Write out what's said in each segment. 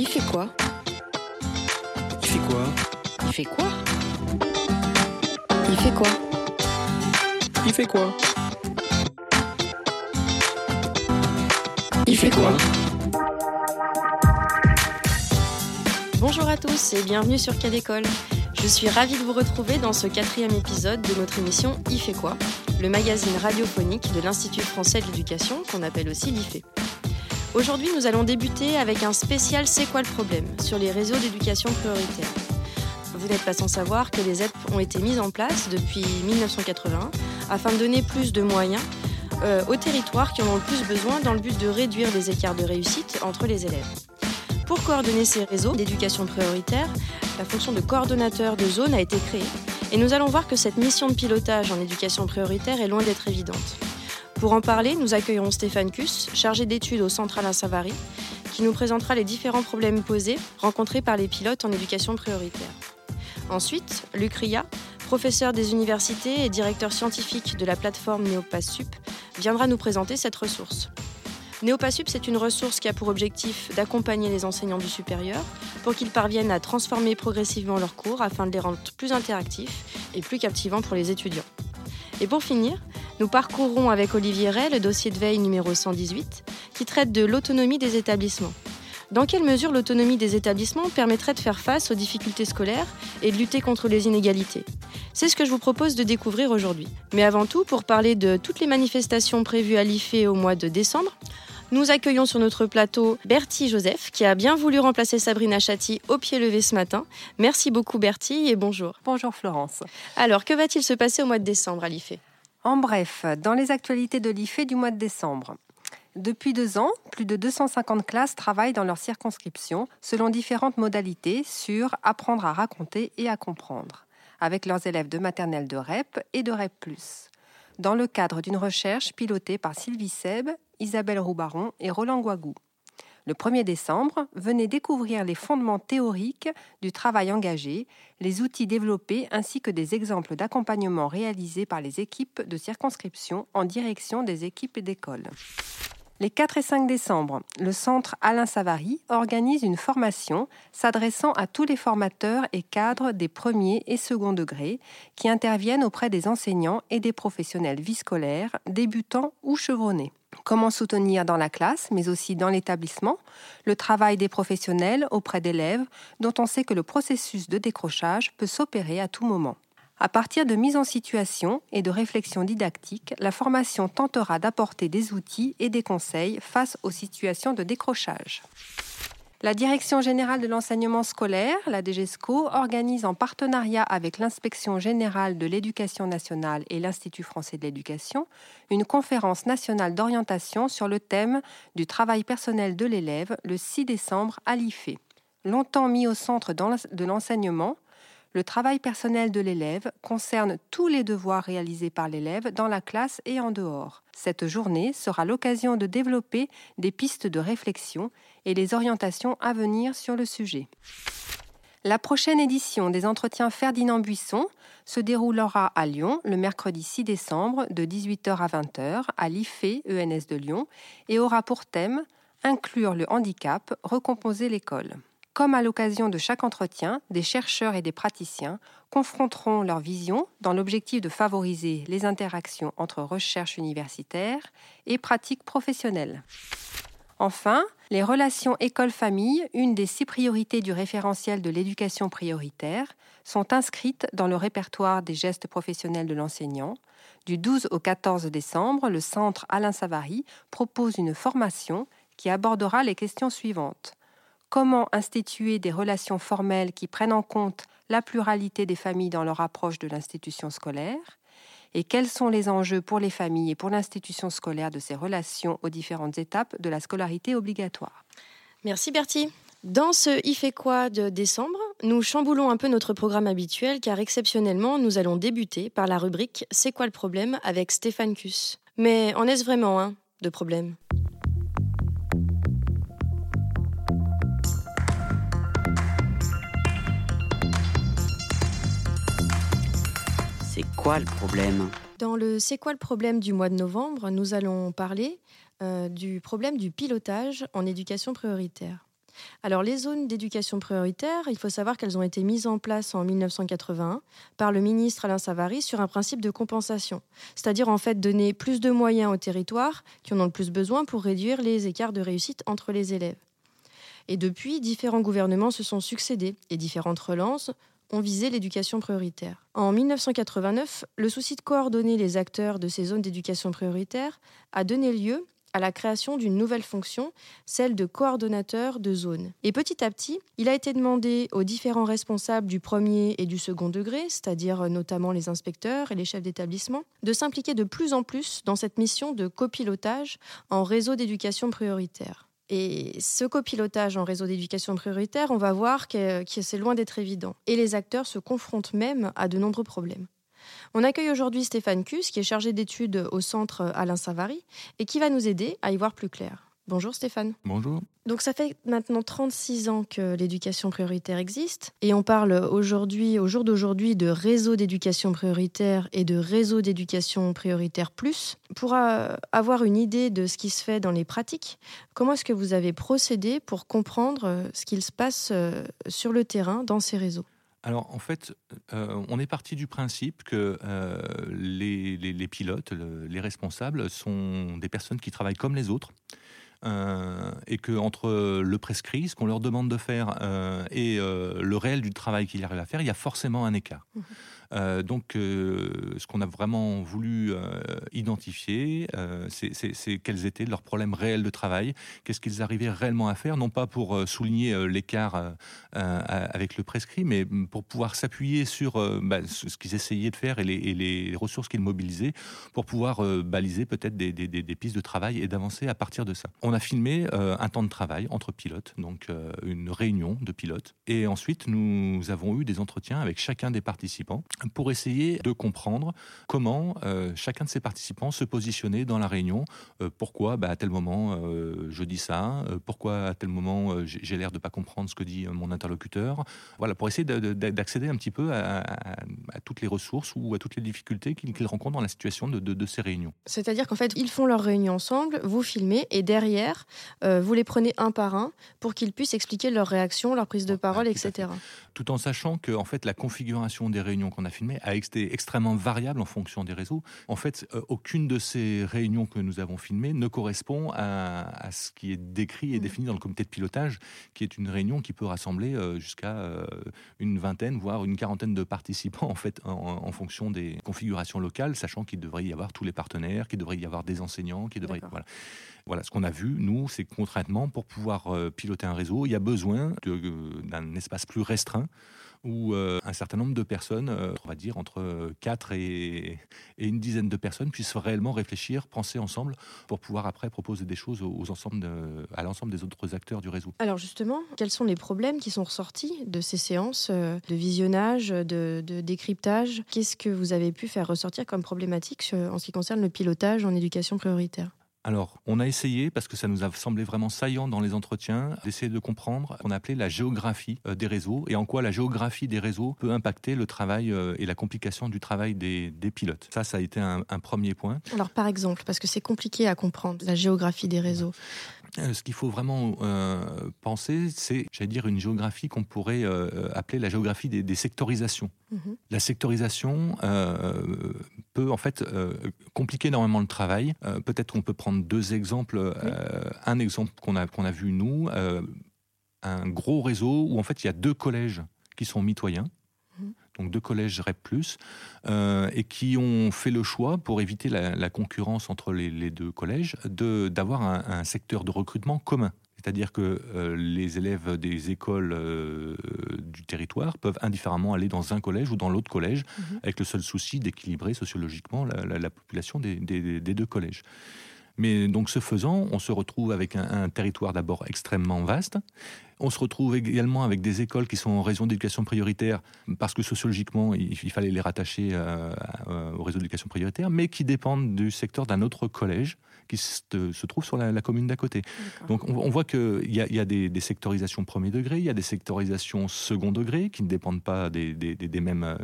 Il fait quoi Il fait quoi Il fait quoi Il fait quoi Il fait quoi Il fait quoi Bonjour à tous et bienvenue sur Cas d'école. Je suis ravie de vous retrouver dans ce quatrième épisode de notre émission Il fait quoi le magazine radiophonique de l'Institut français de l'éducation qu'on appelle aussi l'IFE. Aujourd'hui, nous allons débuter avec un spécial C'est quoi le problème sur les réseaux d'éducation prioritaire. Vous n'êtes pas sans savoir que les ZEP ont été mises en place depuis 1981 afin de donner plus de moyens euh, aux territoires qui en ont le plus besoin dans le but de réduire les écarts de réussite entre les élèves. Pour coordonner ces réseaux d'éducation prioritaire, la fonction de coordonnateur de zone a été créée et nous allons voir que cette mission de pilotage en éducation prioritaire est loin d'être évidente. Pour en parler, nous accueillerons Stéphane Kuss, chargé d'études au Centre Alain Savary, qui nous présentera les différents problèmes posés rencontrés par les pilotes en éducation prioritaire. Ensuite, Luc Ria, professeur des universités et directeur scientifique de la plateforme NeoPassUp, viendra nous présenter cette ressource. NeoPassUp, c'est une ressource qui a pour objectif d'accompagner les enseignants du supérieur pour qu'ils parviennent à transformer progressivement leurs cours afin de les rendre plus interactifs et plus captivants pour les étudiants. Et pour finir, nous parcourrons avec Olivier Ray le dossier de veille numéro 118 qui traite de l'autonomie des établissements. Dans quelle mesure l'autonomie des établissements permettrait de faire face aux difficultés scolaires et de lutter contre les inégalités? C'est ce que je vous propose de découvrir aujourd'hui. Mais avant tout, pour parler de toutes les manifestations prévues à l'IFE au mois de décembre, nous accueillons sur notre plateau Bertie Joseph, qui a bien voulu remplacer Sabrina Chatti au pied levé ce matin. Merci beaucoup Bertie et bonjour. Bonjour Florence. Alors, que va-t-il se passer au mois de décembre à l'IFE? En bref, dans les actualités de l'IFE du mois de décembre. Depuis deux ans, plus de 250 classes travaillent dans leur circonscription selon différentes modalités sur apprendre à raconter et à comprendre, avec leurs élèves de maternelle de REP et de REP dans le cadre d'une recherche pilotée par Sylvie Seb, Isabelle Roubaron et Roland Guagou. Le 1er décembre, venez découvrir les fondements théoriques du travail engagé, les outils développés ainsi que des exemples d'accompagnement réalisés par les équipes de circonscription en direction des équipes d'école. Les 4 et 5 décembre, le centre Alain Savary organise une formation s'adressant à tous les formateurs et cadres des premiers et second degrés qui interviennent auprès des enseignants et des professionnels vie scolaire, débutants ou chevronnés. Comment soutenir dans la classe, mais aussi dans l'établissement, le travail des professionnels auprès d'élèves dont on sait que le processus de décrochage peut s'opérer à tout moment. À partir de mise en situation et de réflexion didactique, la formation tentera d'apporter des outils et des conseils face aux situations de décrochage. La Direction générale de l'enseignement scolaire, la DGESCO, organise en partenariat avec l'Inspection générale de l'éducation nationale et l'Institut français de l'éducation une conférence nationale d'orientation sur le thème du travail personnel de l'élève le 6 décembre à l'IFE. Longtemps mis au centre de l'enseignement, le travail personnel de l'élève concerne tous les devoirs réalisés par l'élève dans la classe et en dehors. Cette journée sera l'occasion de développer des pistes de réflexion et les orientations à venir sur le sujet. La prochaine édition des entretiens Ferdinand Buisson se déroulera à Lyon le mercredi 6 décembre de 18h à 20h à l'IFE ENS de Lyon et aura pour thème Inclure le handicap, recomposer l'école. Comme à l'occasion de chaque entretien, des chercheurs et des praticiens confronteront leur vision dans l'objectif de favoriser les interactions entre recherche universitaire et pratiques professionnelles. Enfin, les relations école-famille, une des six priorités du référentiel de l'éducation prioritaire, sont inscrites dans le répertoire des gestes professionnels de l'enseignant. Du 12 au 14 décembre, le Centre Alain Savary propose une formation qui abordera les questions suivantes comment instituer des relations formelles qui prennent en compte la pluralité des familles dans leur approche de l'institution scolaire? Et quels sont les enjeux pour les familles et pour l'institution scolaire de ces relations aux différentes étapes de la scolarité obligatoire? Merci Bertie. Dans ce Il fait quoi de décembre, nous chamboulons un peu notre programme habituel car exceptionnellement, nous allons débuter par la rubrique C'est quoi le problème? avec Stéphane Kuss. Mais en est-ce vraiment un de problème? C'est quoi le problème? Dans le C'est quoi le problème du mois de novembre, nous allons parler euh, du problème du pilotage en éducation prioritaire. Alors les zones d'éducation prioritaire, il faut savoir qu'elles ont été mises en place en 1981 par le ministre Alain Savary sur un principe de compensation, c'est-à-dire en fait donner plus de moyens aux territoires qui en ont le plus besoin pour réduire les écarts de réussite entre les élèves. Et depuis, différents gouvernements se sont succédés et différentes relances ont visé l'éducation prioritaire. En 1989, le souci de coordonner les acteurs de ces zones d'éducation prioritaire a donné lieu à la création d'une nouvelle fonction, celle de coordonnateur de zone. Et petit à petit, il a été demandé aux différents responsables du premier et du second degré, c'est-à-dire notamment les inspecteurs et les chefs d'établissement, de s'impliquer de plus en plus dans cette mission de copilotage en réseau d'éducation prioritaire. Et ce copilotage en réseau d'éducation prioritaire, on va voir que, c'est loin d'être évident. Et les acteurs se confrontent même à de nombreux problèmes. On accueille aujourd'hui Stéphane Cus, qui est chargé d'études au centre Alain Savary, et qui va nous aider à y voir plus clair. Bonjour Stéphane. Bonjour. Donc ça fait maintenant 36 ans que l'éducation prioritaire existe et on parle aujourd'hui, au jour d'aujourd'hui, de réseau d'éducation prioritaire et de réseau d'éducation prioritaire plus. Pour euh, avoir une idée de ce qui se fait dans les pratiques, comment est-ce que vous avez procédé pour comprendre euh, ce qu'il se passe euh, sur le terrain dans ces réseaux? Alors en fait, on est parti du principe que les, pilotes, les responsables sont des personnes qui travaillent comme les autres, euh, et que entre le prescrit, ce qu'on leur demande de faire, euh, et euh, le réel du travail qu'ils arrivent à faire, il y a forcément un écart. Mmh. Euh, donc, euh, ce qu'on a vraiment voulu euh, identifier, c'est quels étaient leurs problèmes réels de travail, qu'est-ce qu'ils arrivaient réellement à faire, non pas pour souligner l'écart avec le prescrit, mais pour pouvoir s'appuyer sur bah, ce qu'ils essayaient de faire et les, ressources qu'ils mobilisaient pour pouvoir baliser peut-être des, des, pistes de travail et d'avancer à partir de ça. On a filmé un temps de travail entre pilotes, donc une réunion de pilotes, et ensuite nous avons eu des entretiens avec chacun des participants pour essayer de comprendre comment euh, chacun de ces participants se positionnait dans la réunion. Euh, pourquoi bah, à tel moment euh, je dis ça Pourquoi à tel moment j'ai l'air de ne pas comprendre ce que dit mon interlocuteur Voilà, pour essayer d'accéder un petit peu à, toutes les ressources ou à toutes les difficultés qu'ils rencontrent dans la situation de, ces réunions. C'est-à-dire qu'en fait, ils font leur réunion ensemble, vous filmez et derrière, vous les prenez un par un pour qu'ils puissent expliquer leurs réactions, leur prise de parole, etc. Tout en sachant que en fait, la configuration des réunions qu'on a filmé a été extrêmement variable en fonction des réseaux. En fait, euh, aucune de ces réunions que nous avons filmées ne correspond à, ce qui est décrit et mmh. défini dans le comité de pilotage, qui est une réunion qui peut rassembler euh, jusqu'à euh, une vingtaine, voire une quarantaine de participants en fait, en, fonction des configurations locales, sachant qu'il devrait y avoir tous les partenaires, qu'il devrait y avoir des enseignants, qu'il devrait voilà. Voilà, ce qu'on a vu, nous, c'est concrètement, pour pouvoir piloter un réseau, il y a besoin d'un espace plus restreint où euh, un certain nombre de personnes, euh, on va dire entre 4 et, une dizaine de personnes, puissent réellement réfléchir, penser ensemble pour pouvoir après proposer des choses aux, ensembles à l'ensemble des autres acteurs du réseau. Alors justement, quels sont les problèmes qui sont ressortis de ces séances euh, de visionnage, de, de décryptage? Qu'est-ce que vous avez pu faire ressortir comme problématique en ce qui concerne le pilotage en éducation prioritaire? Alors, on a essayé, parce que ça nous a semblé vraiment saillant dans les entretiens, d'essayer de comprendre ce qu'on appelait la géographie euh, des réseaux et en quoi la géographie des réseaux peut impacter le travail euh, et la complication du travail des, pilotes. Ça, ça a été un, premier point. Alors, par exemple, parce que c'est compliqué à comprendre, la géographie des réseaux. Euh, ce qu'il faut vraiment penser, c'est, j'allais dire, une géographie qu'on pourrait appeler la géographie des, sectorisations. Mhm. La sectorisation peut en fait compliquer énormément le travail. Peut-être qu'on peut prendre deux exemples. Euh, un exemple qu'on a, qu'on a vu nous, euh, un gros réseau où en fait il y a deux collèges qui sont mitoyens. Donc deux collèges REP+, euh, et qui ont fait le choix, pour éviter la, concurrence entre les, deux collèges, d'avoir un, secteur de recrutement commun. C'est-à-dire que les élèves des écoles du territoire peuvent indifféremment aller dans un collège ou dans l'autre collège, mhm. avec le seul souci d'équilibrer sociologiquement la, population des, des, deux collèges. Mais donc ce faisant, on se retrouve avec un, territoire d'abord extrêmement vaste. On se retrouve également avec des écoles qui sont en réseau d'éducation prioritaire parce que sociologiquement, il, fallait les rattacher euh, au réseau d'éducation prioritaire, mais qui dépendent du secteur d'un autre collège qui se, trouve sur la, commune d'à côté. Donc on, voit qu'il y a, y a des, sectorisations premier degré, il y a des sectorisations second degré qui ne dépendent pas des, mêmes, euh,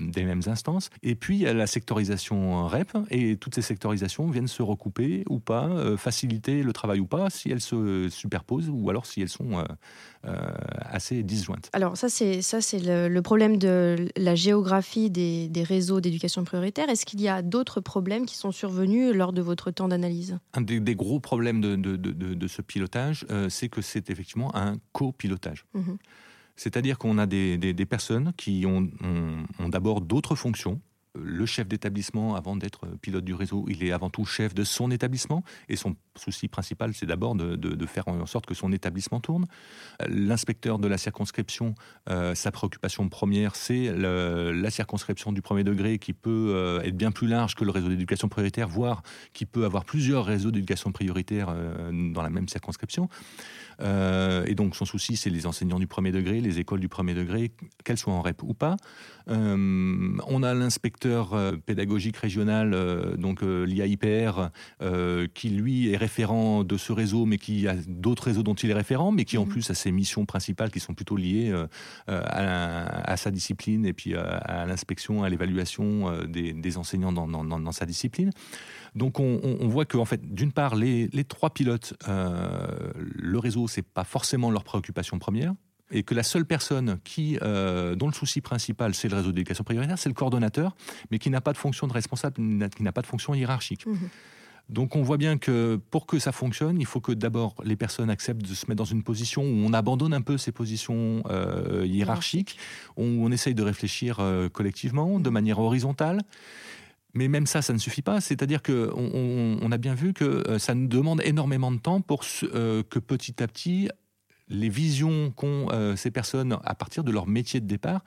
des mêmes instances. Et puis il y a la sectorisation REP, et toutes ces sectorisations viennent se recouper ou pas, euh, faciliter le travail ou pas, si elles se superposent ou alors si elles sont manière assez disjointe. Alors ça, c'est ça, c'est le, problème de la géographie des, réseaux d'éducation prioritaire. Est-ce qu'il y a d'autres problèmes qui sont survenus lors de votre temps d'analyse? Un des, gros problèmes de, de, ce pilotage, c'est que c'est effectivement un copilotage. Mmh C'est-à-dire qu'on a des, des, personnes qui ont, ont d'abord d'autres fonctions, le chef d'établissement, avant d'être pilote du réseau, il est avant tout chef de son établissement. Et son souci principal, c'est d'abord de, faire en sorte que son établissement tourne. L'inspecteur de la circonscription, euh, sa préoccupation première, c'est la circonscription du premier degré qui peut euh, être bien plus large que le réseau d'éducation prioritaire, voire qui peut avoir plusieurs réseaux d'éducation prioritaire euh, dans la même circonscription. Et donc son souci, c'est les enseignants du premier degré, les écoles du premier degré, qu'elles soient en REP ou pas. on a l'inspecteur pédagogique régional, donc l'IAIPR, qui lui est référent de ce réseau, mais qui a d'autres réseaux dont il est référent, mais qui en mhm. plus a ses missions principales qui sont plutôt liées euh, à, sa discipline et puis euh, à, l'inspection, à l'évaluation euh, des, enseignants dans, sa discipline. Donc on, voit que en fait, d'une part, les, trois pilotes, le réseau, c'est pas forcément leur préoccupation première et que la seule personne qui, dont le souci principal, c'est le réseau d'éducation prioritaire, c'est le coordonnateur, mais qui n'a pas de fonction de responsable, qui n'a pas de fonction hiérarchique. Mhm. Donc on voit bien que pour que ça fonctionne, il faut que d'abord les personnes acceptent de se mettre dans une position où on abandonne un peu ces positions euh, hiérarchiques, où on essaye de réfléchir euh, collectivement, de manière horizontale. Mais même ça, ça ne suffit pas. C'est-à-dire qu'on on, a bien vu que euh, ça nous demande énormément de temps pour que petit à petit les visions qu'ont ces personnes à partir de leur métier de départ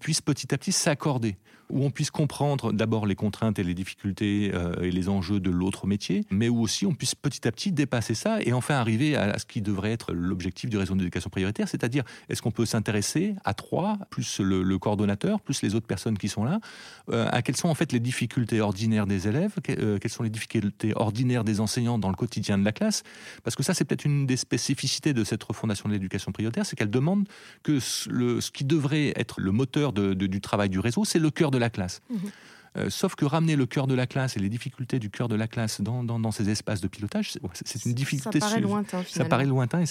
puissent petit à petit s'accorder où on puisse comprendre d'abord les contraintes et les difficultés euh, et les enjeux de l'autre métier, mais où aussi on puisse petit à petit dépasser ça et enfin arriver à ce qui devrait être l'objectif du réseau d'éducation prioritaire, c'est-à-dire est-ce qu'on peut s'intéresser à trois, plus le, coordonnateur, plus les autres personnes qui sont là, euh, à quelles sont en fait les difficultés ordinaires des élèves, euh, quelles sont les difficultés ordinaires des enseignants dans le quotidien de la classe, parce que ça c'est peut-être une des spécificités de cette refondation de l'éducation prioritaire, c'est qu'elle demande que ce qui devrait être le moteur du travail du réseau, c'est le cœur de la classe. Mhm. Euh, sauf que ramener le cœur de la classe et les difficultés du cœur de la classe dans, dans, ces espaces de pilotage, c'est une difficulté. Ça paraît lointain. Ça paraît lointain et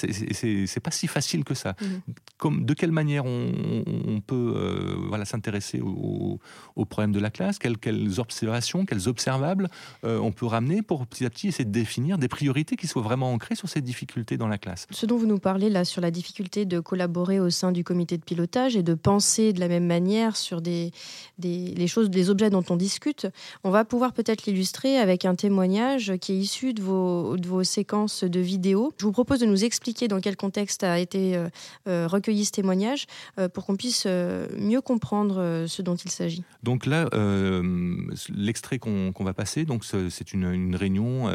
c'est pas si facile que ça. Mhm. Comme, de quelle manière on, peut euh, voilà, s'intéresser aux au problèmes de la classe? Quelles, quelles, observations, quels observables euh, on peut ramener pour petit à petit essayer de définir des priorités qui soient vraiment ancrées sur ces difficultés dans la classe? Ce dont vous nous parlez là sur la difficulté de collaborer au sein du comité de pilotage et de penser de la même manière sur des, des les choses, des objets dont on discute, on va pouvoir peut-être l'illustrer avec un témoignage qui est issu de vos, séquences de vidéos. Je vous propose de nous expliquer dans quel contexte a été euh, euh, recueilli ce témoignage euh, pour qu'on puisse mieux comprendre ce dont il s'agit. Donc là, l'extrait qu'on va passer, c'est une, réunion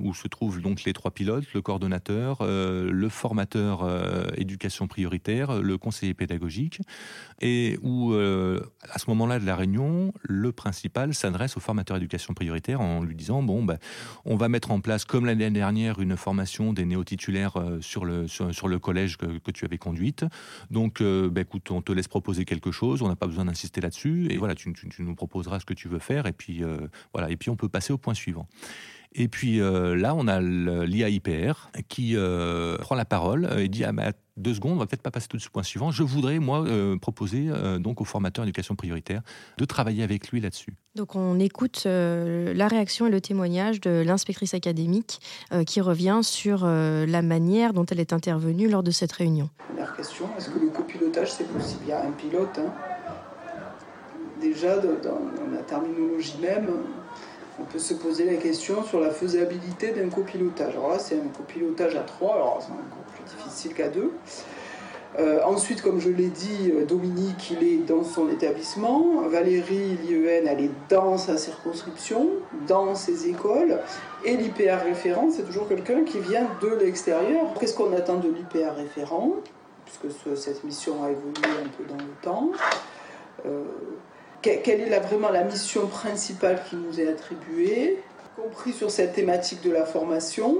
où se trouvent donc les trois pilotes, le coordonnateur, le formateur éducation prioritaire, le conseiller pédagogique, et où à ce moment-là de la réunion, le principe s'adresse au formateur éducation prioritaire en lui disant bon, ben, on va mettre en place, comme l'année dernière, une formation des néo-titulaires euh, sur le, sur, le collège que, tu avais conduite. Donc, euh, ben, écoute, on te laisse proposer quelque chose, on n'a pas besoin d'insister là-dessus, et voilà, tu, nous proposeras ce que tu veux faire, et puis, euh, voilà, et puis on peut passer au point suivant. Et puis là, on a l'IAIPR qui prend la parole et dit ah, deux secondes, on va peut-être pas passer tout de suite au point suivant. Je voudrais, moi, euh, proposer euh, donc au formateur éducation prioritaire de travailler avec lui là-dessus. Donc on écoute euh, la réaction et le témoignage de l'inspectrice académique qui revient sur la manière dont elle est intervenue lors de cette réunion. Première question, est-ce que le copilotage c'est possible? Il y a un pilote. Hein. Déjà, dans, la terminologie même, on peut se poser la question sur la faisabilité d'un copilotage. Alors là, c'est un copilotage à trois, alors c'est plus difficile qu'à deux. Euh, ensuite, comme je l'ai dit, euh, Dominique, il est dans son établissement. Valérie, l'IEN, elle est dans sa circonscription, dans ses écoles. Et l'IPR référent, c'est toujours quelqu'un qui vient de l'extérieur. Qu'est-ce qu'on attend de l'IPR référent? Puisque cette mission a évolué un peu dans le temps. Euh, quelle est vraiment la mission principale qui nous est attribuée, compris sur cette thématique de la formation.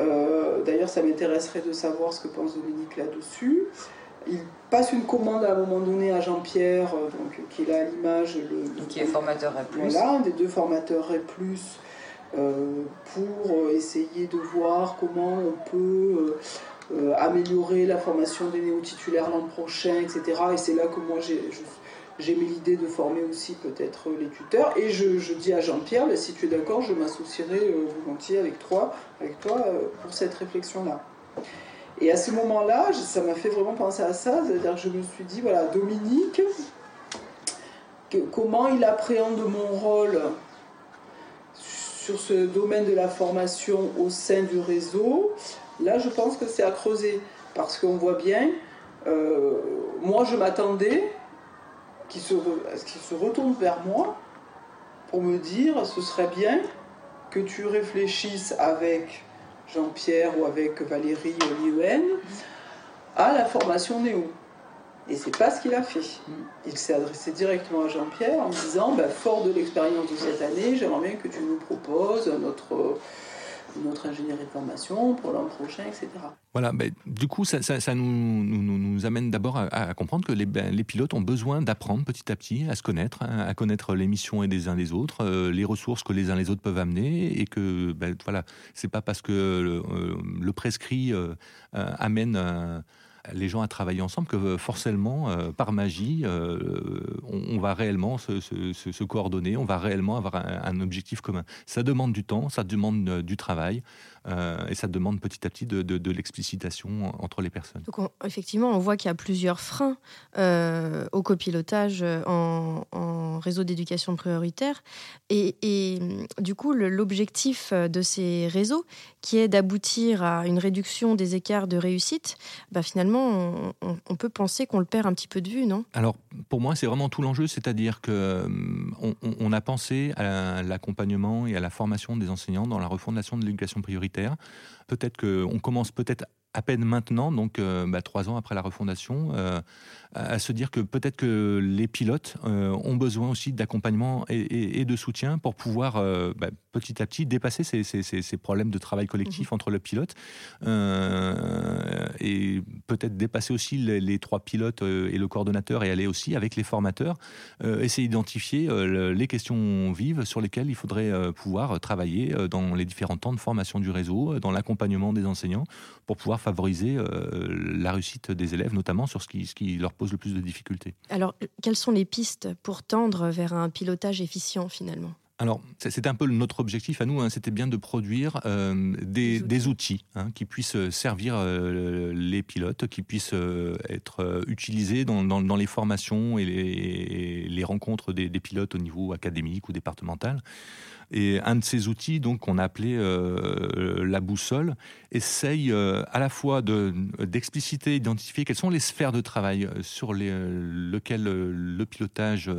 Euh, d'ailleurs, ça m'intéresserait de savoir ce que pense Dominique là-dessus. Il passe une commande à un moment donné à Jean-Pierre, euh, donc, qui est là à l'image. Le, qui est formateur R+. Voilà, un des deux formateurs R+, euh, pour essayer de voir comment on peut euh, améliorer la formation des néo-titulaires l'an prochain, etc. Et c'est là que moi j'ai mis l'idée de former aussi peut-être les tuteurs. Et je, dis à Jean-Pierre, ben, si tu es d'accord, je m'associerai euh, volontiers avec toi, avec toi euh, pour cette réflexion-là. Et à ce moment-là, ça m'a fait vraiment penser à ça, c'est-à-dire que je me suis dit, voilà, Dominique, comment il appréhende mon rôle sur ce domaine de la formation au sein du réseau, là je pense que c'est à creuser. Parce qu'on voit bien, euh, moi je m'attendais qu'il se, retourne vers moi pour me dire ce serait bien que tu réfléchisses avec Jean-Pierre ou avec Valérie l'IEN à la formation néo. Et c'est pas ce qu'il a fait. Il s'est adressé directement à Jean-Pierre en disant bah, Fort de l'expérience de cette année, j'aimerais bien que tu nous proposes notre, notre ingénierie de formation pour l'an prochain, etc. Voilà, ben, du coup, ça, nous, nous, amène d'abord à, comprendre que les, ben, les, pilotes ont besoin d'apprendre petit à petit à se connaître, hein, à connaître les missions des uns des autres, euh, les ressources que les uns les autres peuvent amener, et que ben, voilà, c'est pas parce que le, euh, prescrit euh, amène les gens à travailler ensemble que euh, forcément, euh, par magie, euh, on, va réellement se, coordonner, on va réellement avoir un, objectif commun. Ça demande du temps, ça demande du travail, et ça demande petit à petit de, l'explicitation entre les personnes. Donc effectivement, on voit qu'il y a plusieurs freins au copilotage en, réseau d'éducation prioritaire. Et, et du coup, l'objectif de ces réseaux, qui est d'aboutir à une réduction des écarts de réussite, bah finalement, on, peut penser qu'on le perd un petit peu de vue, non? Alors, pour moi, c'est vraiment tout l'enjeu, c'est-à-dire que euh, on, a pensé à l'accompagnement et à la formation des enseignants dans la refondation de l'éducation prioritaire. Peut-être qu'on commence peut-être à peine maintenant, donc euh, bah, trois ans après la refondation, euh, à se dire que peut-être que les pilotes euh, ont besoin aussi d'accompagnement et, de soutien pour pouvoir bah, petit à petit dépasser ces, ces, problèmes de travail collectif mhm. entre le pilote et peut-être dépasser aussi les, trois pilotes et le coordonnateur et aller aussi avec les formateurs essayer d'identifier les questions vives sur lesquelles il faudrait pouvoir travailler dans les différents temps de formation du réseau, dans l'accompagnement des enseignants pour pouvoir favoriser euh, la réussite des élèves, notamment sur ce qui, ce qui leur pose le plus de difficultés. Alors, quelles sont les pistes pour tendre vers un pilotage efficient finalement? Alors, c'était un peu notre objectif à nous, hein, c'était bien de produire euh, des, outils, hein, qui puissent servir euh, les pilotes, qui puissent être utilisés dans, dans, les formations et les, les rencontres des, des, pilotes au niveau académique ou départemental. Et un de ces outils, donc, qu'on a appelé euh, la boussole, essaye euh, à la fois d'expliciter, d'identifier quelles sont les sphères de travail euh, sur les, lesquelles le pilotage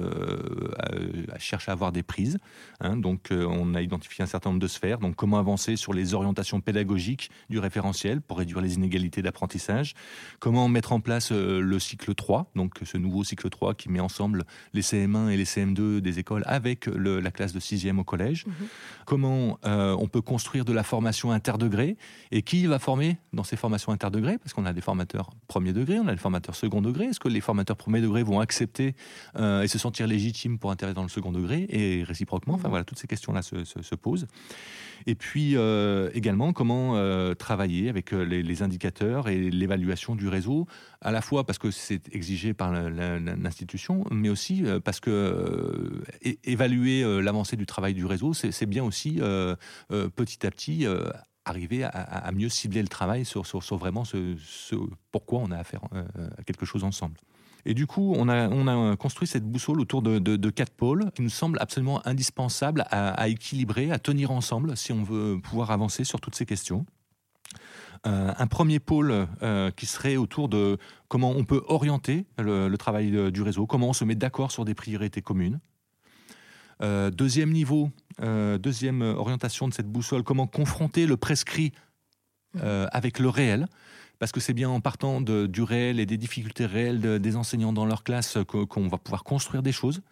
cherche à avoir des prises. Hein. donc, on a identifié un certain nombre de sphères. Donc, comment avancer sur les orientations pédagogiques du référentiel pour réduire les inégalités d'apprentissage? Comment mettre en place le cycle 3, donc ce nouveau cycle 3 qui met ensemble les CM1 et les CM2 des écoles avec la classe de 6e au collège. Mhm. Comment euh, on peut construire de la formation interdegré et qui va former dans ces formations interdegrés Parce qu'on a des formateurs premier degré, on a des formateurs second degré. Est-ce que les formateurs premier degré vont accepter euh, et se sentir légitimes pour intervenir dans le second degré? Et réciproquement Enfin mhm. voilà, toutes ces questions-là se, posent. Et puis euh, également, comment travailler avec les, indicateurs et l'évaluation du réseau, à la fois parce que c'est exigé par l'institution, mais aussi parce que évaluer l'avancée du travail du réseau, c'est bien aussi euh, euh, petit à petit euh, arriver à, mieux cibler le travail sur, vraiment ce, pourquoi on a affaire à quelque chose ensemble. Et du coup, on a construit cette boussole autour de, quatre pôles qui nous semblent absolument indispensables à, équilibrer, à tenir ensemble si on veut pouvoir avancer sur toutes ces questions. Un premier pôle qui serait autour de comment on peut orienter le travail du réseau, comment on se met d'accord sur des priorités communes. Euh, deuxième niveau, euh, deuxième orientation de cette boussole, comment confronter le prescrit euh, avec le réel parce que c'est bien en partant du réel et des difficultés réelles des enseignants dans leur classe qu'on va pouvoir construire des choses.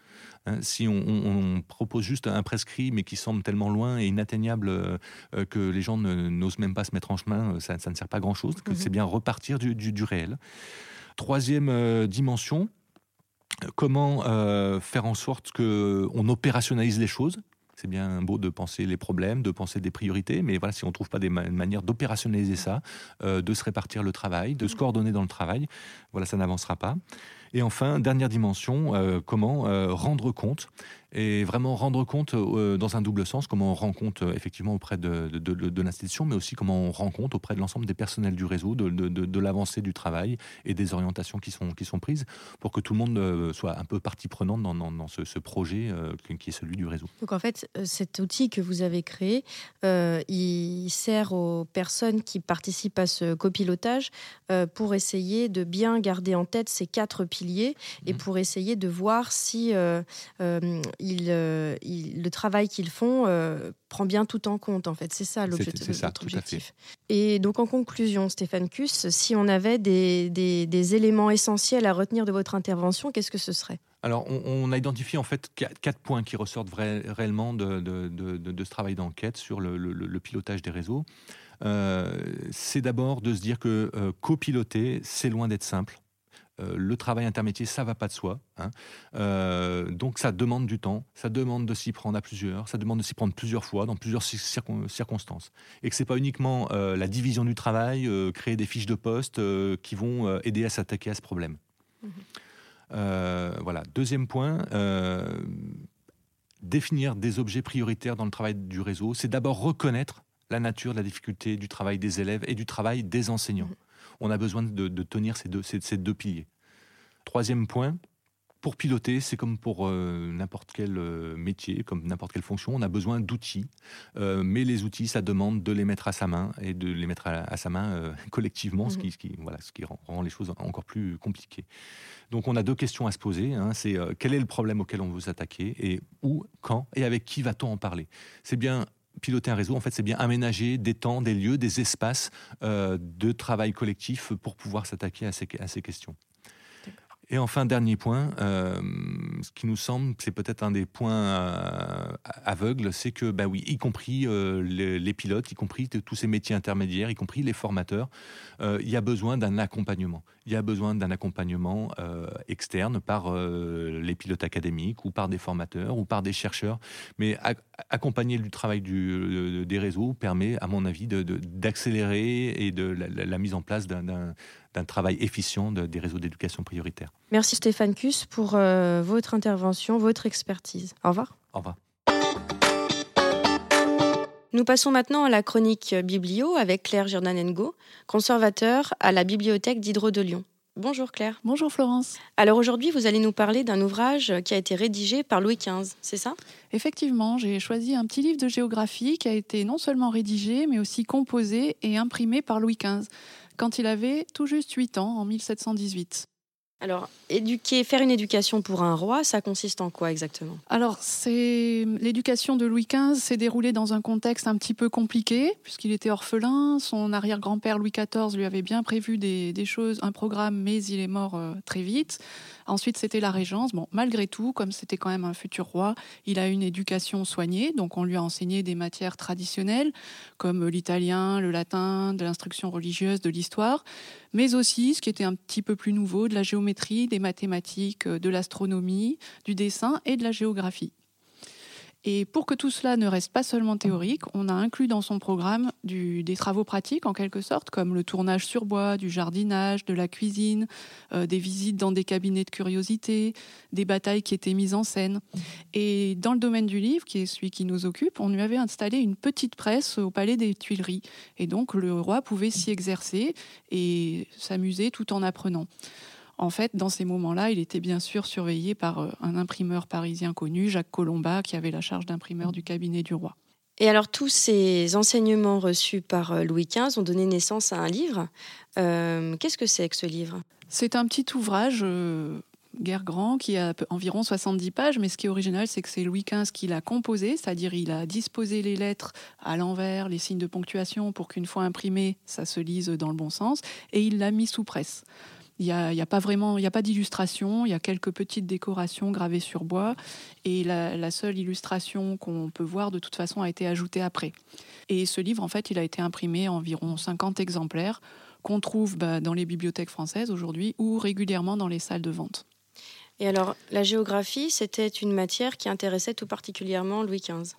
Hein, si on, propose juste un prescrit, mais qui semble tellement loin et inatteignable que les gens n'osent même pas se mettre en chemin, ça, ne sert pas à grand-chose. Mhm. C'est bien repartir du, du réel. Troisième dimension, comment euh, faire en sorte qu'on opérationnalise les choses C'est bien beau de penser les problèmes, de penser des priorités, mais voilà, si on ne trouve pas des manières d'opérationnaliser ça, euh, de se répartir le travail, de se coordonner dans le travail, voilà, ça n'avancera pas. Et enfin, dernière dimension, euh, comment euh, rendre compte et vraiment rendre compte euh, dans un double sens, comment on rend compte effectivement auprès de, de, l'institution, mais aussi comment on rend compte auprès de l'ensemble des personnels du réseau de, l'avancée du travail et des orientations qui sont, qui sont prises pour que tout le monde soit un peu partie prenante dans, dans, ce, projet qui est celui du réseau. Donc en fait, cet outil que vous avez créé, il sert aux personnes qui participent à ce copilotage pour essayer de bien garder en tête ces quatre piliers et mhm. pour essayer de voir si euh, euh, euh, le travail qu'ils font prend bien tout en compte. En fait, c'est ça l'objectif. Objectif. Et donc en conclusion, Stéphane Kuss, si on avait des, des, éléments essentiels à retenir de votre intervention, qu'est-ce que ce serait? Alors, on, a identifié en fait quatre points qui ressortent réellement de, de, de, ce travail d'enquête sur le, le, pilotage des réseaux. c'est d'abord de se dire que copiloter, c'est loin d'être simple. Euh, le travail intermétier, ça va pas de soi. Hein. Euh, donc ça demande du temps, ça demande de s'y prendre à plusieurs, ça demande de s'y prendre plusieurs fois, dans plusieurs circonstances. Et que c'est pas uniquement euh, la division du travail, créer des fiches de poste qui vont aider à s'attaquer à ce problème. Mmh. voilà. Deuxième point, définir des objets prioritaires dans le travail du réseau, c'est d'abord reconnaître la nature de la difficulté du travail des élèves et du travail des enseignants. Mmh on a besoin de, tenir ces deux, ces, deux, piliers. Troisième point, pour piloter, c'est comme pour euh, n'importe quel euh, métier, comme n'importe quelle fonction, on a besoin d'outils. Euh, mais les outils, ça demande de les mettre à sa main et de les mettre à, sa main collectivement, ce, qui, voilà, ce qui rend, les choses encore plus compliquées. Donc on a deux questions à se poser. Hein. c'est quel est le problème auquel on veut s'attaquer et où, quand et avec qui va-t-on en parler? C'est bien piloter un réseau, en fait, c'est bien aménager des temps, des lieux, des espaces euh, de travail collectif pour pouvoir s'attaquer à ces, à ces questions. Et enfin, dernier point, euh, ce qui nous semble, c'est peut-être un des points euh, aveugles, c'est que, bah oui, y compris euh, les, pilotes, y compris tous ces métiers intermédiaires, y compris les formateurs, il y a besoin d'un accompagnement. Il y a besoin d'un accompagnement externe par les pilotes académiques ou par des formateurs ou par des chercheurs. Mais accompagner le travail des réseaux permet, à mon avis, d'accélérer et de la mise en place d'un d'un travail efficient des réseaux d'éducation prioritaire. Merci Stéphane Kuss pour euh, votre intervention, votre expertise. Au revoir. Au revoir. Nous passons maintenant à la chronique Biblio avec Claire Giordanengo, conservateur à la bibliothèque d'Hydro de Lyon. Bonjour Claire. Bonjour Florence. Alors aujourd'hui, vous allez nous parler d'un ouvrage qui a été rédigé par Louis XV, c'est ça? Effectivement, j'ai choisi un petit livre de géographie qui a été non seulement rédigé, mais aussi composé et imprimé par Louis XV quand il avait tout juste 8 ans, en 1718. Alors, éduquer, faire une éducation pour un roi, ça consiste en quoi exactement? Alors, c'est l'éducation de Louis XV s'est déroulée dans un contexte un petit peu compliqué, puisqu'il était orphelin. Son arrière-grand-père Louis XIV lui avait bien prévu des, choses, un programme, mais il est mort euh, très vite. Ensuite, c'était la régence. Bon, malgré tout, comme c'était quand même un futur roi, il a une éducation soignée. Donc, on lui a enseigné des matières traditionnelles, comme l'italien, le latin, de l'instruction religieuse, de l'histoire, mais aussi, ce qui était un petit peu plus nouveau, de la géométrie, des mathématiques, de l'astronomie, du dessin et de la géographie. Et pour que tout cela ne reste pas seulement théorique, on a inclus dans son programme des travaux pratiques en quelque sorte, comme le tournage sur bois, du jardinage, de la cuisine, euh, des visites dans des cabinets de curiosité, des batailles qui étaient mises en scène. Et dans le domaine du livre, qui est celui qui nous occupe, on lui avait installé une petite presse au palais des Tuileries. Et donc le roi pouvait s'y exercer et s'amuser tout en apprenant. En fait, dans ces moments-là, il était bien sûr surveillé par euh, un imprimeur parisien connu, Jacques Colomba, qui avait la charge d'imprimeur du cabinet du roi. Et alors, tous ces enseignements reçus par euh, Louis XV ont donné naissance à un livre. Euh, qu'est-ce que c'est que ce livre? C'est un petit ouvrage guerre grand qui a environ 70 pages, mais ce qui est original, c'est que c'est Louis XV qui l'a composé, c'est-à-dire il a disposé les lettres à l'envers, les signes de ponctuation pour qu'une fois imprimé, ça se lise dans le bon sens, et il l'a mis sous presse. Il n'y a, pas vraiment, il y a pas d'illustration. Il y a quelques petites décorations gravées sur bois, et la, seule illustration qu'on peut voir de toute façon a été ajoutée après. Et ce livre, en fait, il a été imprimé environ 50 exemplaires qu'on trouve bah, dans les bibliothèques françaises aujourd'hui ou régulièrement dans les salles de vente. Et alors, la géographie, c'était une matière qui intéressait tout particulièrement Louis XV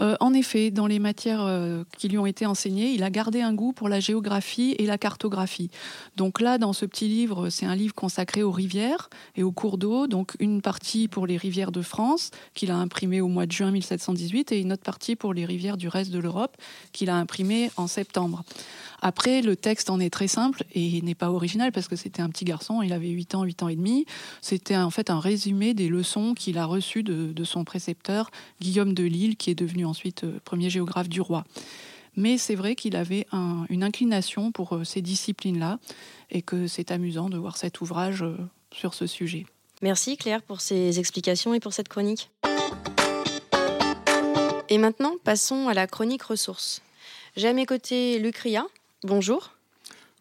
Euh, en effet, dans les matières euh, qui lui ont été enseignées, il a gardé un goût pour la géographie et la cartographie. Donc là, dans ce petit livre, c'est un livre consacré aux rivières et aux cours d'eau. Donc une partie pour les rivières de France, qu'il a imprimé au mois de juin 1718, et une autre partie pour les rivières du reste de l'Europe, qu'il a imprimé en septembre. Après, le texte en est très simple et n'est pas original parce que c'était un petit garçon, il avait 8 ans, 8 ans et demi. C'était en fait un résumé des leçons qu'il a reçues de, son précepteur, Guillaume de Lille, qui est devenu ensuite euh, premier géographe du roi. Mais c'est vrai qu'il avait une inclination pour euh, ces disciplines-là et que c'est amusant de voir cet ouvrage euh, sur ce sujet. Merci Claire pour ces explications et pour cette chronique. Et maintenant, passons à la chronique ressources. J'ai à mes côtés Luc Ria, Bonjour.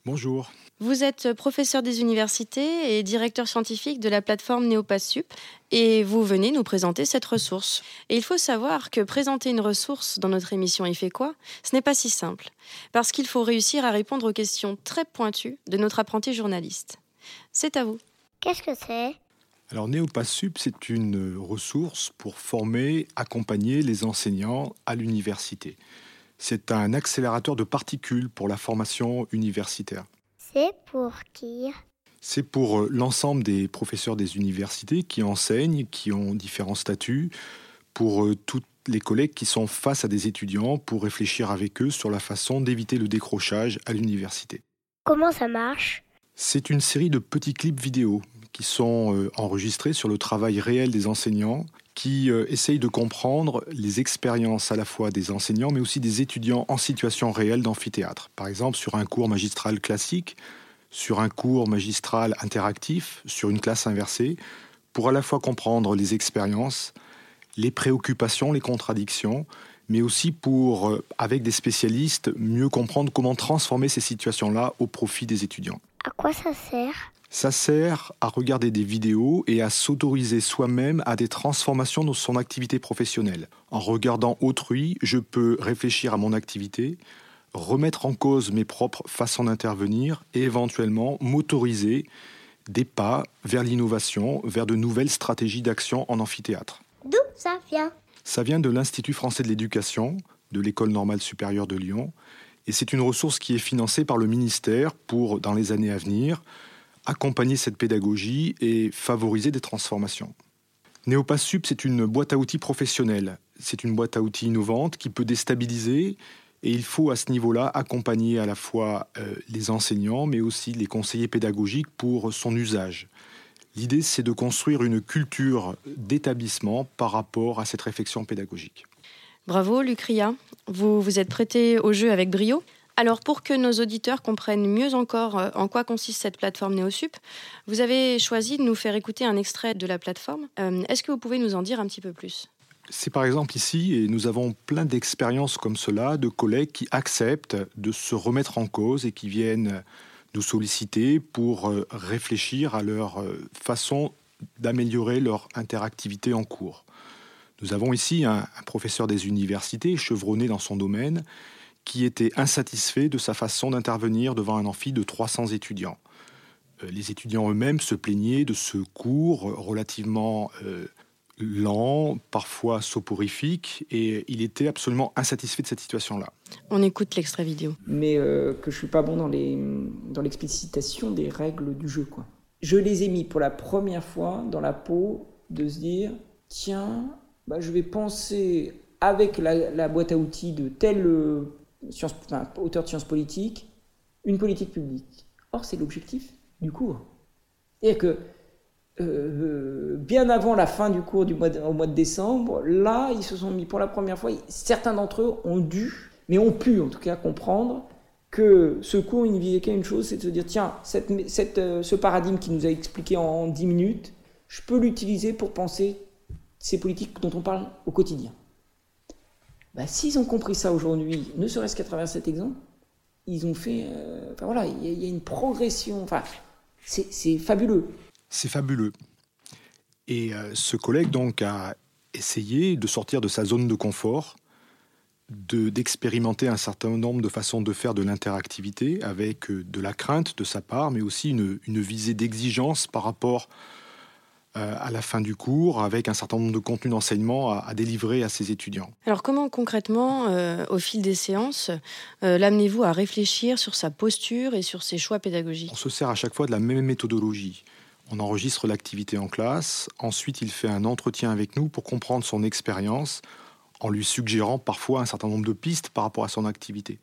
Bonjour. Vous êtes professeur des universités et directeur scientifique de la plateforme NeoPassUp et vous venez nous présenter cette ressource. Et il faut savoir que présenter une ressource dans notre émission Il fait quoi Ce n'est pas si simple, parce qu'il faut réussir à répondre aux questions très pointues de notre apprenti journaliste. C'est à vous. Qu'est-ce que c'est? Alors NeoPassUp, c'est une ressource pour former, accompagner les enseignants à l'université. C'est un accélérateur de particules pour la formation universitaire. C'est pour qui? C'est pour euh, l'ensemble des professeurs des universités qui enseignent, qui ont différents statuts, pour euh, toutes les collègues qui sont face à des étudiants, pour réfléchir avec eux sur la façon d'éviter le décrochage à l'université. Comment ça marche? C'est une série de petits clips vidéo qui sont euh, enregistrés sur le travail réel des enseignants qui euh, essaye de comprendre les expériences à la fois des enseignants, mais aussi des étudiants en situation réelle d'amphithéâtre. Par exemple, sur un cours magistral classique, sur un cours magistral interactif, sur une classe inversée, pour à la fois comprendre les expériences, les préoccupations, les contradictions, mais aussi pour, euh, avec des spécialistes, mieux comprendre comment transformer ces situations-là au profit des étudiants. À quoi ça sert ça sert à regarder des vidéos et à s'autoriser soi-même à des transformations dans son activité professionnelle. En regardant autrui, je peux réfléchir à mon activité, remettre en cause mes propres façons d'intervenir et éventuellement m'autoriser des pas vers l'innovation, vers de nouvelles stratégies d'action en amphithéâtre. D'où ça vient? Ça vient de l'Institut français de l'éducation, de l'École normale supérieure de Lyon, et c'est une ressource qui est financée par le ministère pour, dans les années à venir, accompagner cette pédagogie et favoriser des transformations. NeoPassUp, c'est une boîte à outils professionnelle. C'est une boîte à outils innovante qui peut déstabiliser et il faut à ce niveau-là accompagner à la fois euh, les enseignants mais aussi les conseillers pédagogiques pour son usage. L'idée, c'est de construire une culture d'établissement par rapport à cette réflexion pédagogique. Bravo, Lucria. Vous vous êtes prêté au jeu avec brio? Alors, pour que nos auditeurs comprennent mieux encore euh, en quoi consiste cette plateforme NeoSup, vous avez choisi de nous faire écouter un extrait de la plateforme. Euh, est-ce que vous pouvez nous en dire un petit peu plus? C'est par exemple ici, et nous avons plein d'expériences comme cela, de collègues qui acceptent de se remettre en cause et qui viennent nous solliciter pour euh, réfléchir à leur façon d'améliorer leur interactivité en cours. Nous avons ici un professeur des universités, chevronné dans son domaine, qui était insatisfait de sa façon d'intervenir devant un amphi de 300 étudiants. Euh, les étudiants eux-mêmes se plaignaient de ce cours relativement euh, lent, parfois soporifique, et il était absolument insatisfait de cette situation-là. On écoute l'extrait vidéo. Mais euh, que je suis pas bon dans les dans l'explicitation des règles du jeu, quoi. Je les ai mis pour la première fois dans la peau de se dire tiens, bah, je vais penser avec la, la boîte à outils de auteur de sciences politiques, une politique publique. Or, c'est l'objectif du cours. C'est-à-dire que euh, bien avant la fin du cours au mois de décembre, là, ils se sont mis pour la première fois, certains d'entre eux ont dû, mais ont pu en tout cas comprendre que ce cours, il ne visait qu'à une chose, c'est de se dire, tiens, euh, ce paradigme qui nous a expliqué en 10 minutes, je peux l'utiliser pour penser ces politiques dont on parle au quotidien. Bah, s'ils ont compris ça aujourd'hui, ne serait-ce qu'à travers cet exemple, ils ont fait. Euh, enfin voilà, il y, a une progression. Enfin, c'est fabuleux. C'est fabuleux. Et euh, ce collègue donc a essayé de sortir de sa zone de confort, d'expérimenter un certain nombre de façons de faire de l'interactivité avec euh, de la crainte de sa part, mais aussi une, une visée d'exigence par rapport euh, à la fin du cours avec un certain nombre de contenus d'enseignement à, délivrer à ses étudiants. Alors comment concrètement, euh, au fil des séances, euh, l'amenez-vous à réfléchir sur sa posture et sur ses choix pédagogiques? On se sert à chaque fois de la même méthodologie. On enregistre l'activité en classe, ensuite il fait un entretien avec nous pour comprendre son expérience en lui suggérant parfois un certain nombre de pistes par rapport à son activité.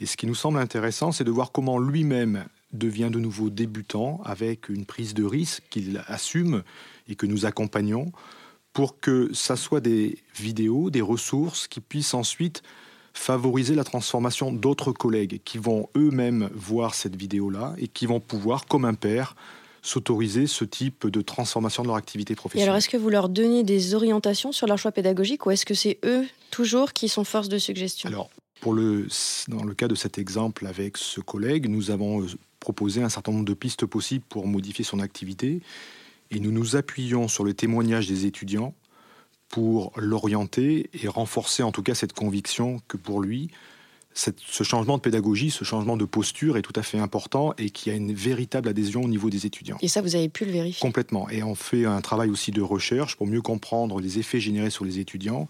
Et ce qui nous semble intéressant, c'est de voir comment lui-même devient de nouveau débutant avec une prise de risque qu'il assume et que nous accompagnons pour que ça soit des vidéos, des ressources qui puissent ensuite favoriser la transformation d'autres collègues qui vont eux-mêmes voir cette vidéo-là et qui vont pouvoir, comme un père, s'autoriser ce type de transformation de leur activité professionnelle. Et alors, est-ce que vous leur donnez des orientations sur leur choix pédagogique ou est-ce que c'est eux toujours qui sont force de suggestion? Alors, pour le, dans le cas de cet exemple avec ce collègue, nous avons proposé un certain nombre de pistes possibles pour modifier son activité et nous nous appuyons sur le témoignage des étudiants pour l'orienter et renforcer en tout cas cette conviction que pour lui, ce changement de pédagogie, ce changement de posture est tout à fait important et qui a une véritable adhésion au niveau des étudiants. Et ça, vous avez pu le vérifier? Complètement. Et on fait un travail aussi de recherche pour mieux comprendre les effets générés sur les étudiants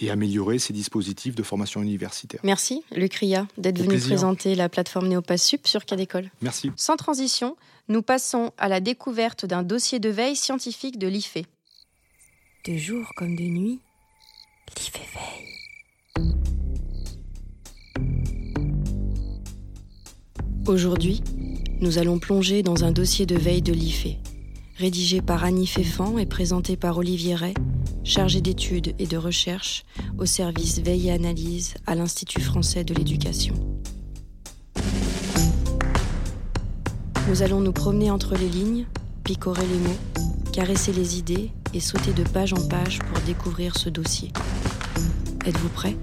et améliorer ces dispositifs de formation universitaire. Merci, Luc Ria, d'être venu présenter la plateforme Néopassup sur Cadécole. Merci. Sans transition, nous passons à la découverte d'un dossier de veille scientifique de l'IFE. De jour comme de nuit, l'IFE veille. Aujourd'hui, nous allons plonger dans un dossier de veille de l'IFE, rédigé par Annie Féfan et présenté par Olivier Ray, chargé d'études et de recherche au service veille et analyse à l'Institut français de l'éducation. Nous allons nous promener entre les lignes, picorer les mots, caresser les idées et sauter de page en page pour découvrir ce dossier. Êtes-vous prêts?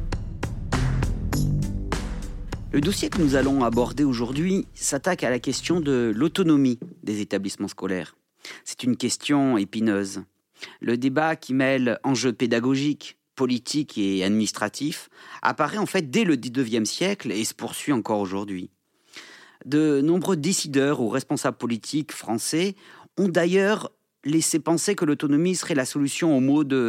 Le dossier que nous allons aborder aujourd'hui s'attaque à la question de l'autonomie des établissements scolaires. C'est une question épineuse. Le débat qui mêle enjeux pédagogiques, politiques et administratifs apparaît en fait dès le XIXe siècle et se poursuit encore aujourd'hui. De nombreux décideurs ou responsables politiques français ont d'ailleurs laissé penser que l'autonomie serait la solution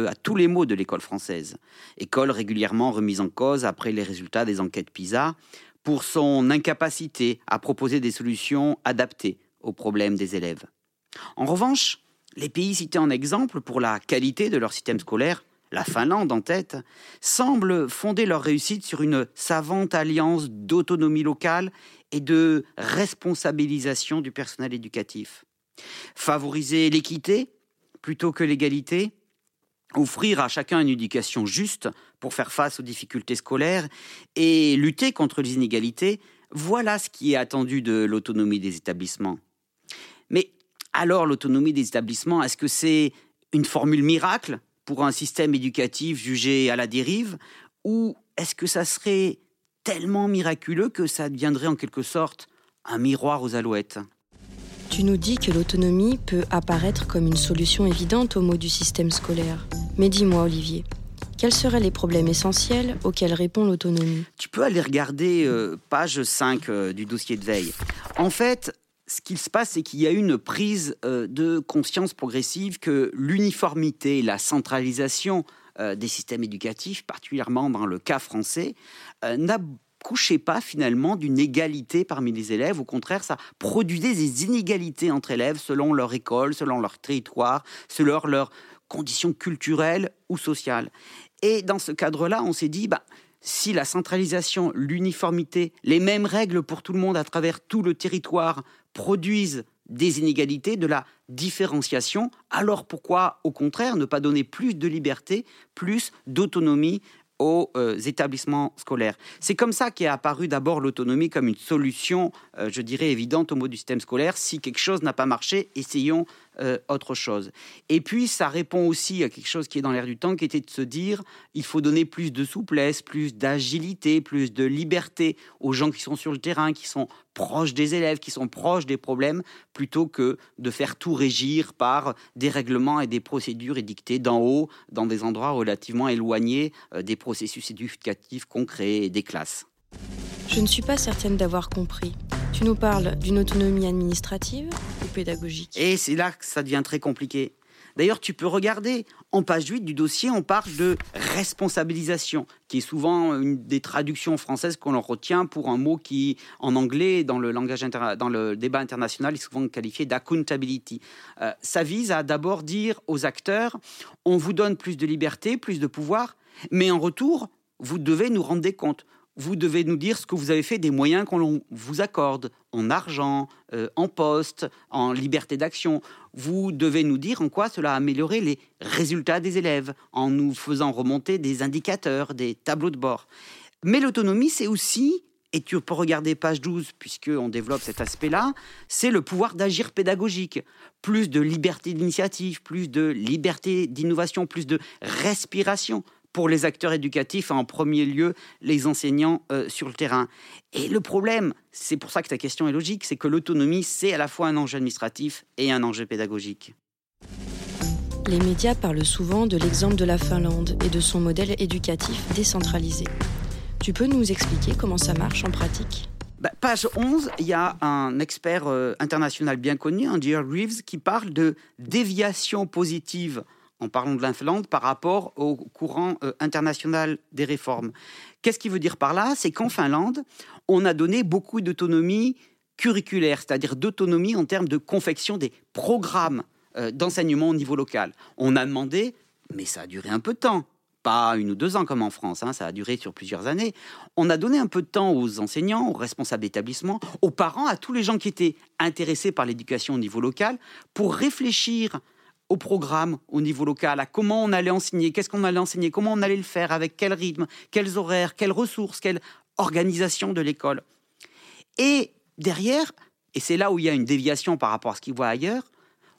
à tous les maux de l'école française. École régulièrement remise en cause après les résultats des enquêtes PISA pour son incapacité à proposer des solutions adaptées aux problèmes des élèves. En revanche, les pays cités en exemple pour la qualité de leur système scolaire, la Finlande en tête, semblent fonder leur réussite sur une savante alliance d'autonomie locale et de responsabilisation du personnel éducatif. Favoriser l'équité plutôt que l'égalité, offrir à chacun une éducation juste pour faire face aux difficultés scolaires et lutter contre les inégalités, voilà ce qui est attendu de l'autonomie des établissements. Alors l'autonomie des établissements, est-ce que c'est une formule miracle pour un système éducatif jugé à la dérive ou est-ce que ça serait tellement miraculeux que ça deviendrait en quelque sorte un miroir aux alouettes? Tu nous dis que l'autonomie peut apparaître comme une solution évidente aux maux du système scolaire. Mais dis-moi Olivier, quels seraient les problèmes essentiels auxquels répond l'autonomie? Tu peux aller regarder euh, page 5 euh, du dossier de veille. En fait, ce qu'il se passe, c'est qu'il y a une prise euh, de conscience progressive que l'uniformité, la centralisation euh, des systèmes éducatifs, particulièrement dans le cas français, euh, n'accouchait pas finalement d'une égalité parmi les élèves. Au contraire, ça produisait des inégalités entre élèves selon leur école, selon leur territoire, selon leurs conditions culturelles ou sociales. Et dans ce cadre-là, on s'est dit, bah, si la centralisation, l'uniformité, les mêmes règles pour tout le monde à travers tout le territoire produisent des inégalités, de la différenciation, alors pourquoi, au contraire, ne pas donner plus de liberté, plus d'autonomie aux euh, établissements scolaires? C'est comme ça qu'est apparue d'abord l'autonomie comme une solution, euh, je dirais, évidente au mot du système scolaire. Si quelque chose n'a pas marché, essayons euh, autre chose. Et puis, ça répond aussi à quelque chose qui est dans l'air du temps, qui était de se dire, il faut donner plus de souplesse, plus d'agilité, plus de liberté aux gens qui sont sur le terrain, qui sont proches des élèves, qui sont proches des problèmes, plutôt que de faire tout régir par des règlements et des procédures édictées d'en haut, dans des endroits relativement éloignés euh, des processus éducatifs concrets et des classes. Je ne suis pas certaine d'avoir compris. Tu nous parles d'une autonomie administrative ou pédagogique? Et c'est là que ça devient très compliqué. D'ailleurs, tu peux regarder, en page 8 du dossier, on parle de responsabilisation, qui est souvent une des traductions françaises qu'on en retient pour un mot qui, en anglais, dans le, langage dans le débat international, est souvent qualifié d'accountability. Euh, ça vise à d'abord dire aux acteurs, on vous donne plus de liberté, plus de pouvoir, mais en retour, vous devez nous rendre des comptes vous devez nous dire ce que vous avez fait des moyens qu'on vous accorde en argent, euh, en poste, en liberté d'action. Vous devez nous dire en quoi cela a amélioré les résultats des élèves, en nous faisant remonter des indicateurs, des tableaux de bord. Mais l'autonomie, c'est aussi, et tu peux regarder page 12, puisqu'on développe cet aspect-là, c'est le pouvoir d'agir pédagogique. Plus de liberté d'initiative, plus de liberté d'innovation, plus de respiration pour les acteurs éducatifs, en premier lieu les enseignants euh, sur le terrain. Et le problème, c'est pour ça que ta question est logique, c'est que l'autonomie, c'est à la fois un enjeu administratif et un enjeu pédagogique. Les médias parlent souvent de l'exemple de la Finlande et de son modèle éducatif décentralisé. Tu peux nous expliquer comment ça marche en pratique? Bah, page 11, il y a un expert euh, international bien connu, Andy Reeves, qui parle de déviation positive en parlant de la Finlande, par rapport au courant euh, international des réformes. Qu'est-ce qu'il veut dire par là? C'est qu'en Finlande, on a donné beaucoup d'autonomie curriculaire, c'est-à-dire d'autonomie en termes de confection des programmes euh, d'enseignement au niveau local. On a demandé, mais ça a duré un peu de temps, pas une ou deux ans comme en France, hein, ça a duré sur plusieurs années. On a donné un peu de temps aux enseignants, aux responsables d'établissement, aux parents, à tous les gens qui étaient intéressés par l'éducation au niveau local, pour réfléchir au programme au niveau local, à comment on allait enseigner, qu'est-ce qu'on allait enseigner, comment on allait le faire, avec quel rythme, quels horaires, quelles ressources, quelle organisation de l'école. Et derrière, et c'est là où il y a une déviation par rapport à ce qu'ils voient ailleurs,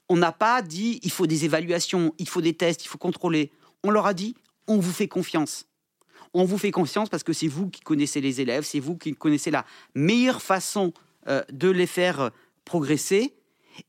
on n'a pas dit il faut des évaluations, il faut des tests, il faut contrôler. On leur a dit on vous fait confiance. On vous fait confiance parce que c'est vous qui connaissez les élèves, c'est vous qui connaissez la meilleure façon euh, de les faire progresser.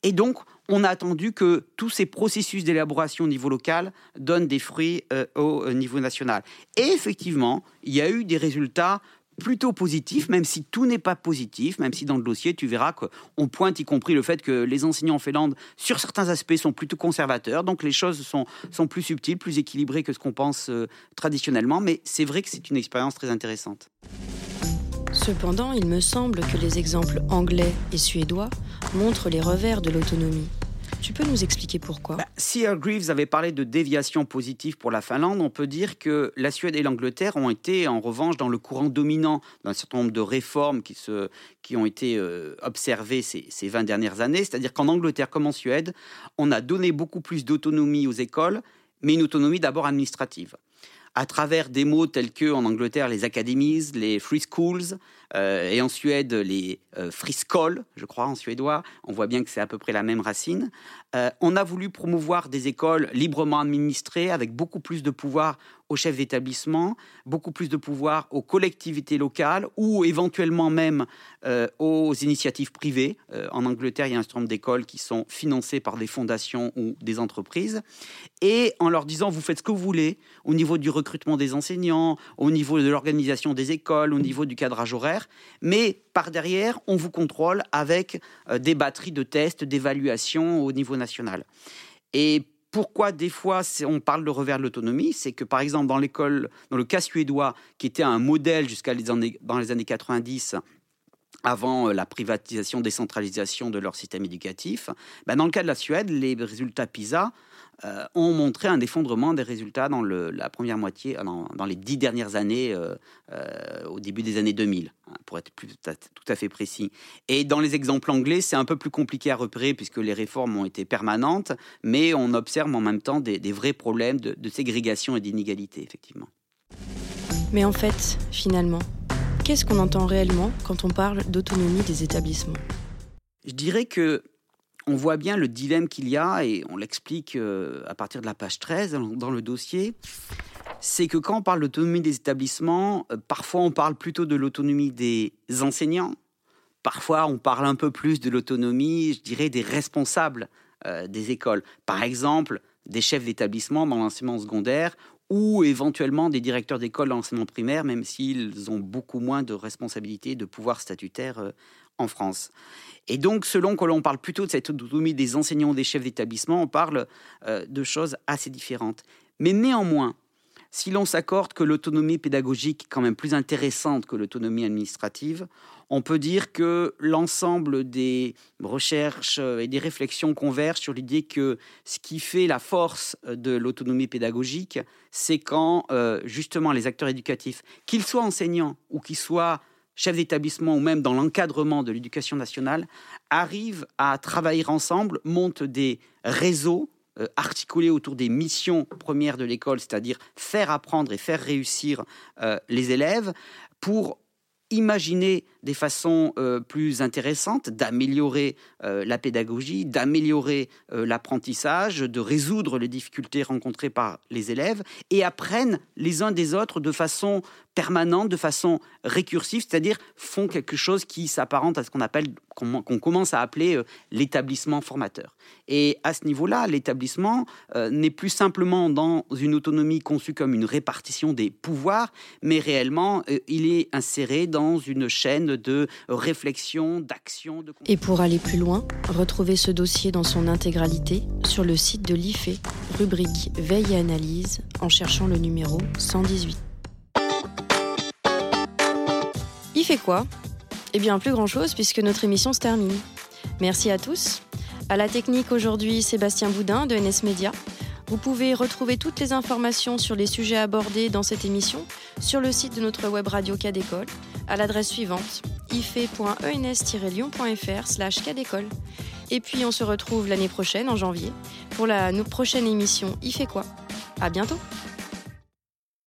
Et donc, on a attendu que tous ces processus d'élaboration au niveau local donnent des fruits euh, au euh, niveau national. Et effectivement, il y a eu des résultats plutôt positifs, même si tout n'est pas positif, même si dans le dossier, tu verras qu'on pointe y compris le fait que les enseignants en Finlande, sur certains aspects, sont plutôt conservateurs, donc les choses sont, sont plus subtiles, plus équilibrées que ce qu'on pense euh, traditionnellement, mais c'est vrai que c'est une expérience très intéressante. Cependant, il me semble que les exemples anglais et suédois montrent les revers de l'autonomie. Tu peux nous expliquer pourquoi? Bah, Si Earl Greaves avait parlé de déviation positive pour la Finlande, on peut dire que la Suède et l'Angleterre ont été en revanche dans le courant dominant d'un certain nombre de réformes qui, se, qui ont été euh, observées ces, ces 20 dernières années. C'est-à-dire qu'en Angleterre comme en Suède, on a donné beaucoup plus d'autonomie aux écoles, mais une autonomie d'abord administrative à travers des mots tels que en Angleterre les academies, les free schools, euh, et en Suède les euh, schools, je crois en suédois. On voit bien que c'est à peu près la même racine. Euh, on a voulu promouvoir des écoles librement administrées, avec beaucoup plus de pouvoir aux chefs d'établissement, beaucoup plus de pouvoir aux collectivités locales ou éventuellement même euh, aux initiatives privées. En Angleterre, il y a un certain nombre d'écoles qui sont financées par des fondations ou des entreprises. Et en leur disant, vous faites ce que vous voulez au niveau du recrutement des enseignants, au niveau de l'organisation des écoles, au niveau du cadrage horaire, mais par derrière, on vous contrôle avec des batteries de tests, d'évaluation au niveau national. Et pourquoi des fois on parle de revers de l'autonomie, c'est que par exemple dans l'école, dans le cas suédois, qui était un modèle jusqu'à les années, dans les années 90, avant euh, la privatisation, décentralisation de leur système éducatif, ben dans le cas de la Suède, les résultats PISA euh, ont montré un effondrement des résultats dans le, la première moitié, euh, dans, les dix dernières années, au début des années 2000, hein, pour être plus, tout à fait précis. Et dans les exemples anglais, c'est un peu plus compliqué à repérer puisque les réformes ont été permanentes, mais on observe en même temps des, vrais problèmes de, de ségrégation et d'inégalité, effectivement. Mais en fait, finalement, Qu'est-ce qu'on entend réellement quand on parle d'autonomie des établissements? Je dirais que on voit bien le dilemme qu'il y a, et on l'explique euh, à partir de la page 13 dans le dossier, c'est que quand on parle d'autonomie des établissements, euh, parfois on parle plutôt de l'autonomie des enseignants, parfois on parle un peu plus de l'autonomie, je dirais, des responsables euh, des écoles. Par exemple, des chefs d'établissement dans l'enseignement secondaire ou éventuellement des directeurs d'école d'enseignement primaire, même s'ils ont beaucoup moins de responsabilités, de pouvoir statutaire euh, en France. Et donc, selon que l'on parle plutôt de cette autonomie des enseignants, des chefs d'établissement, on parle euh, de choses assez différentes. Mais néanmoins, si l'on s'accorde que l'autonomie pédagogique est quand même plus intéressante que l'autonomie administrative, on peut dire que l'ensemble des recherches et des réflexions convergent sur l'idée que ce qui fait la force de l'autonomie pédagogique, c'est quand euh, justement les acteurs éducatifs, qu'ils soient enseignants ou qu'ils soient chefs d'établissement ou même dans l'encadrement de l'éducation nationale, arrivent à travailler ensemble, montent des réseaux euh, articulés autour des missions premières de l'école, c'est-à-dire faire apprendre et faire réussir euh, les élèves, pour imaginer des façons euh, plus intéressantes d'améliorer euh, la pédagogie, d'améliorer euh, l'apprentissage, de résoudre les difficultés rencontrées par les élèves et apprennent les uns des autres de façon permanente, de façon récursive, c'est-à-dire font quelque chose qui s'apparente à ce qu'on appelle, qu'on commence à appeler l'établissement formateur. Et à ce niveau-là, l'établissement n'est plus simplement dans une autonomie conçue comme une répartition des pouvoirs, mais réellement, il est inséré dans une chaîne de réflexion, d'action. Et pour aller plus loin, retrouvez ce dossier dans son intégralité sur le site de l'IFE, rubrique Veille et analyse, en cherchant le numéro 118. Il fait quoi? Eh bien, plus grand-chose puisque notre émission se termine. Merci à tous. À la technique aujourd'hui, Sébastien Boudin de NS Média. Vous pouvez retrouver toutes les informations sur les sujets abordés dans cette émission sur le site de notre web radio Cadécole à l'adresse suivante ife.ens-lyon.fr slash Et puis on se retrouve l'année prochaine, en janvier, pour la prochaine émission Il fait quoi. À bientôt